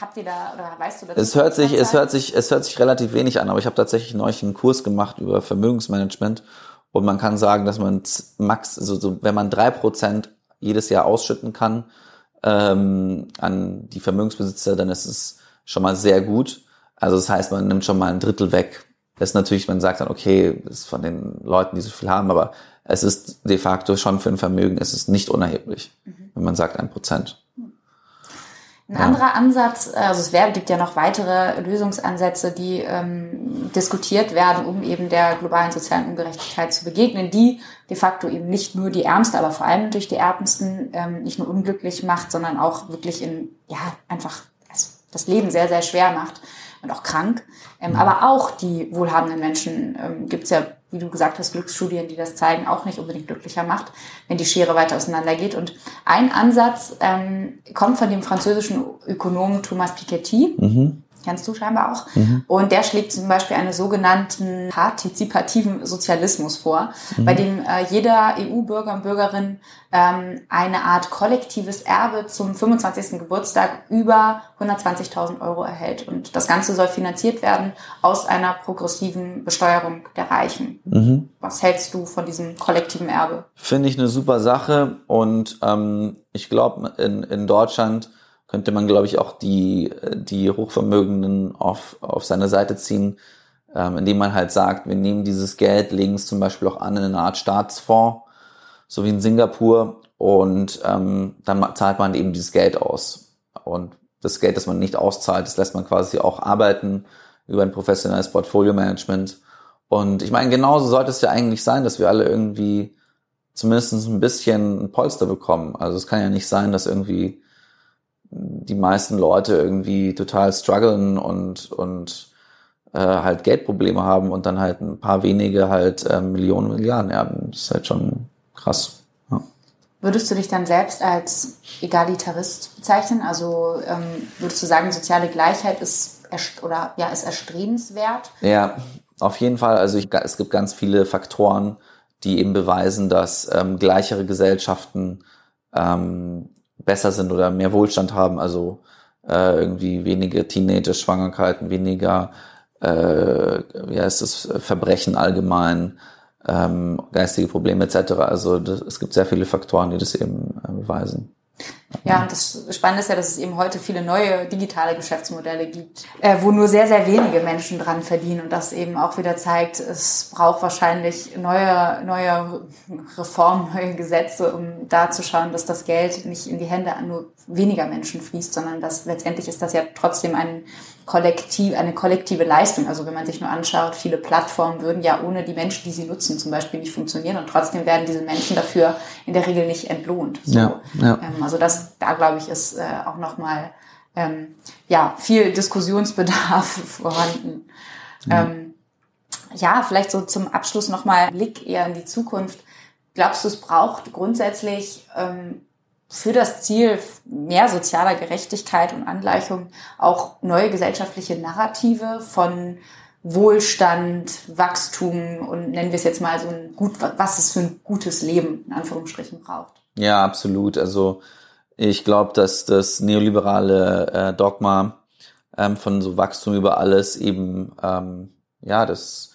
habt ihr da, oder weißt du das? Es hört sich, es hört sich, es hört sich relativ wenig an, aber ich habe tatsächlich neulich einen Kurs gemacht über Vermögensmanagement und man kann sagen, dass man max, also so, wenn man drei Prozent jedes Jahr ausschütten kann ähm, an die Vermögensbesitzer, dann ist es schon mal sehr gut. Also das heißt, man nimmt schon mal ein Drittel weg. Das ist natürlich, man sagt dann, okay, das ist von den Leuten, die so viel haben, aber es ist de facto schon für ein Vermögen, es ist nicht unerheblich, mhm. wenn man sagt ein Prozent. Ein ja. anderer Ansatz, also es wär, gibt ja noch weitere Lösungsansätze, die ähm, diskutiert werden, um eben der globalen sozialen Ungerechtigkeit zu begegnen, die de facto eben nicht nur die Ärmste, aber vor allem durch die Ärmsten ähm, nicht nur unglücklich macht, sondern auch wirklich in, ja, einfach das Leben sehr, sehr schwer macht und auch krank. Ähm, aber auch die wohlhabenden Menschen ähm, gibt es ja, wie du gesagt hast, Glücksstudien, die das zeigen, auch nicht unbedingt glücklicher macht, wenn die Schere weiter auseinander geht. Und ein Ansatz ähm, kommt von dem französischen Ökonomen Thomas Piketty. Mhm kennst du scheinbar auch. Mhm. Und der schlägt zum Beispiel einen sogenannten partizipativen Sozialismus vor, mhm. bei dem äh, jeder EU-Bürger und Bürgerin ähm, eine Art kollektives Erbe zum 25. Geburtstag über 120.000 Euro erhält. Und das Ganze soll finanziert werden aus einer progressiven Besteuerung der Reichen. Mhm. Was hältst du von diesem kollektiven Erbe? Finde ich eine super Sache und ähm, ich glaube, in, in Deutschland könnte man, glaube ich, auch die, die Hochvermögenden auf, auf seine Seite ziehen, ähm, indem man halt sagt, wir nehmen dieses Geld, legen es zum Beispiel auch an in eine Art Staatsfonds, so wie in Singapur, und ähm, dann zahlt man eben dieses Geld aus. Und das Geld, das man nicht auszahlt, das lässt man quasi auch arbeiten über ein professionelles Portfolio-Management. Und ich meine, genauso sollte es ja eigentlich sein, dass wir alle irgendwie zumindest ein bisschen ein Polster bekommen. Also es kann ja nicht sein, dass irgendwie die meisten Leute irgendwie total strugglen und, und äh, halt Geldprobleme haben und dann halt ein paar wenige halt äh, Millionen, Milliarden erben. Das ist halt schon krass. Ja. Würdest du dich dann selbst als Egalitarist bezeichnen? Also ähm, würdest du sagen, soziale Gleichheit ist oder ja ist erstrebenswert? Ja, auf jeden Fall. Also ich, es gibt ganz viele Faktoren, die eben beweisen, dass ähm, gleichere Gesellschaften ähm, besser sind oder mehr Wohlstand haben, also äh, irgendwie weniger Teenager-Schwangerkeiten, weniger äh, wie heißt es, Verbrechen allgemein, ähm, geistige Probleme etc. Also das, es gibt sehr viele Faktoren, die das eben äh, beweisen. Ja, und das Spannende ist ja, dass es eben heute viele neue digitale Geschäftsmodelle gibt, äh, wo nur sehr, sehr wenige Menschen dran verdienen und das eben auch wieder zeigt, es braucht wahrscheinlich neue, neue Reformen, neue Gesetze, um da zu schauen, dass das Geld nicht in die Hände an nur weniger Menschen fließt, sondern dass letztendlich ist das ja trotzdem ein kollektiv, eine kollektive Leistung. Also wenn man sich nur anschaut, viele Plattformen würden ja ohne die Menschen, die sie nutzen, zum Beispiel nicht funktionieren und trotzdem werden diese Menschen dafür in der Regel nicht entlohnt. So. Ja, ja. Ähm, also das, da glaube ich, ist äh, auch nochmal ähm, ja, viel Diskussionsbedarf vorhanden. Ja. Ähm, ja, vielleicht so zum Abschluss nochmal Blick eher in die Zukunft. Glaubst du, es braucht grundsätzlich ähm, für das Ziel mehr sozialer Gerechtigkeit und Angleichung auch neue gesellschaftliche Narrative von Wohlstand, Wachstum und nennen wir es jetzt mal so ein gut, was es für ein gutes Leben in Anführungsstrichen braucht. Ja, absolut. Also ich glaube, dass das neoliberale äh, Dogma ähm, von so Wachstum über alles eben, ähm, ja, das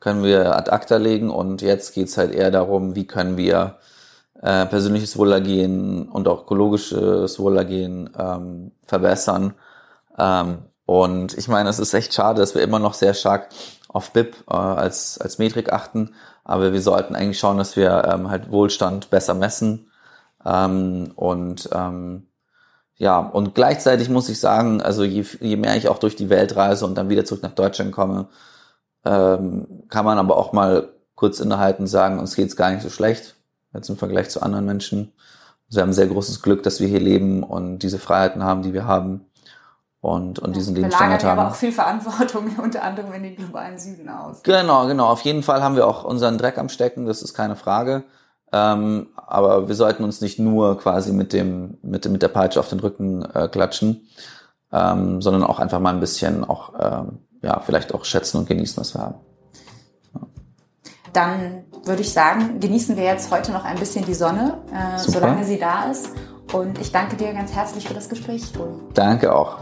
können wir ad acta legen und jetzt geht's halt eher darum, wie können wir äh, persönliches Wohlergehen und auch ökologisches Wohlergehen ähm, verbessern. Ähm, und ich meine, es ist echt schade, dass wir immer noch sehr stark auf BIP äh, als, als Metrik achten, aber wir sollten eigentlich schauen, dass wir ähm, halt Wohlstand besser messen. Ähm, und ähm, ja, und gleichzeitig muss ich sagen, also je, je mehr ich auch durch die Welt reise und dann wieder zurück nach Deutschland komme, ähm, kann man aber auch mal kurz innehalten und sagen, uns geht's gar nicht so schlecht, jetzt im Vergleich zu anderen Menschen. Also wir haben sehr großes Glück, dass wir hier leben und diese Freiheiten haben, die wir haben und, und ja, diesen Lebensstandard haben. aber auch viel Verantwortung unter anderem in den globalen Süden aus. Genau, genau. Auf jeden Fall haben wir auch unseren Dreck am Stecken, das ist keine Frage. Ähm, aber wir sollten uns nicht nur quasi mit dem, mit, mit der Peitsche auf den Rücken äh, klatschen, ähm, sondern auch einfach mal ein bisschen auch, ähm, ja, vielleicht auch schätzen und genießen, was wir haben. Dann würde ich sagen, genießen wir jetzt heute noch ein bisschen die Sonne, äh, solange sie da ist. Und ich danke dir ganz herzlich für das Gespräch, Toni. Danke auch.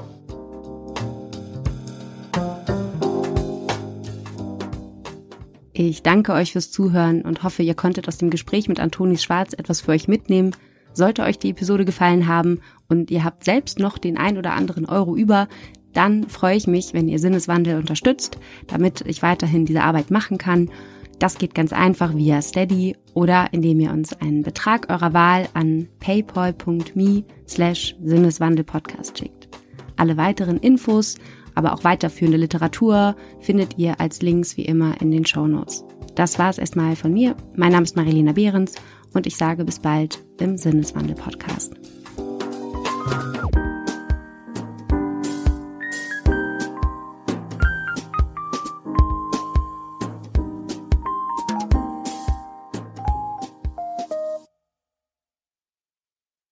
Ich danke euch fürs Zuhören und hoffe, ihr konntet aus dem Gespräch mit Antonis Schwarz etwas für euch mitnehmen. Sollte euch die Episode gefallen haben und ihr habt selbst noch den ein oder anderen Euro über, dann freue ich mich, wenn ihr Sinneswandel unterstützt, damit ich weiterhin diese Arbeit machen kann. Das geht ganz einfach via Steady oder indem ihr uns einen Betrag eurer Wahl an paypal.me slash Sinneswandelpodcast schickt. Alle weiteren Infos aber auch weiterführende Literatur findet ihr als Links wie immer in den Show Notes. Das war es erstmal von mir. Mein Name ist Marilena Behrens und ich sage bis bald im Sinneswandel Podcast.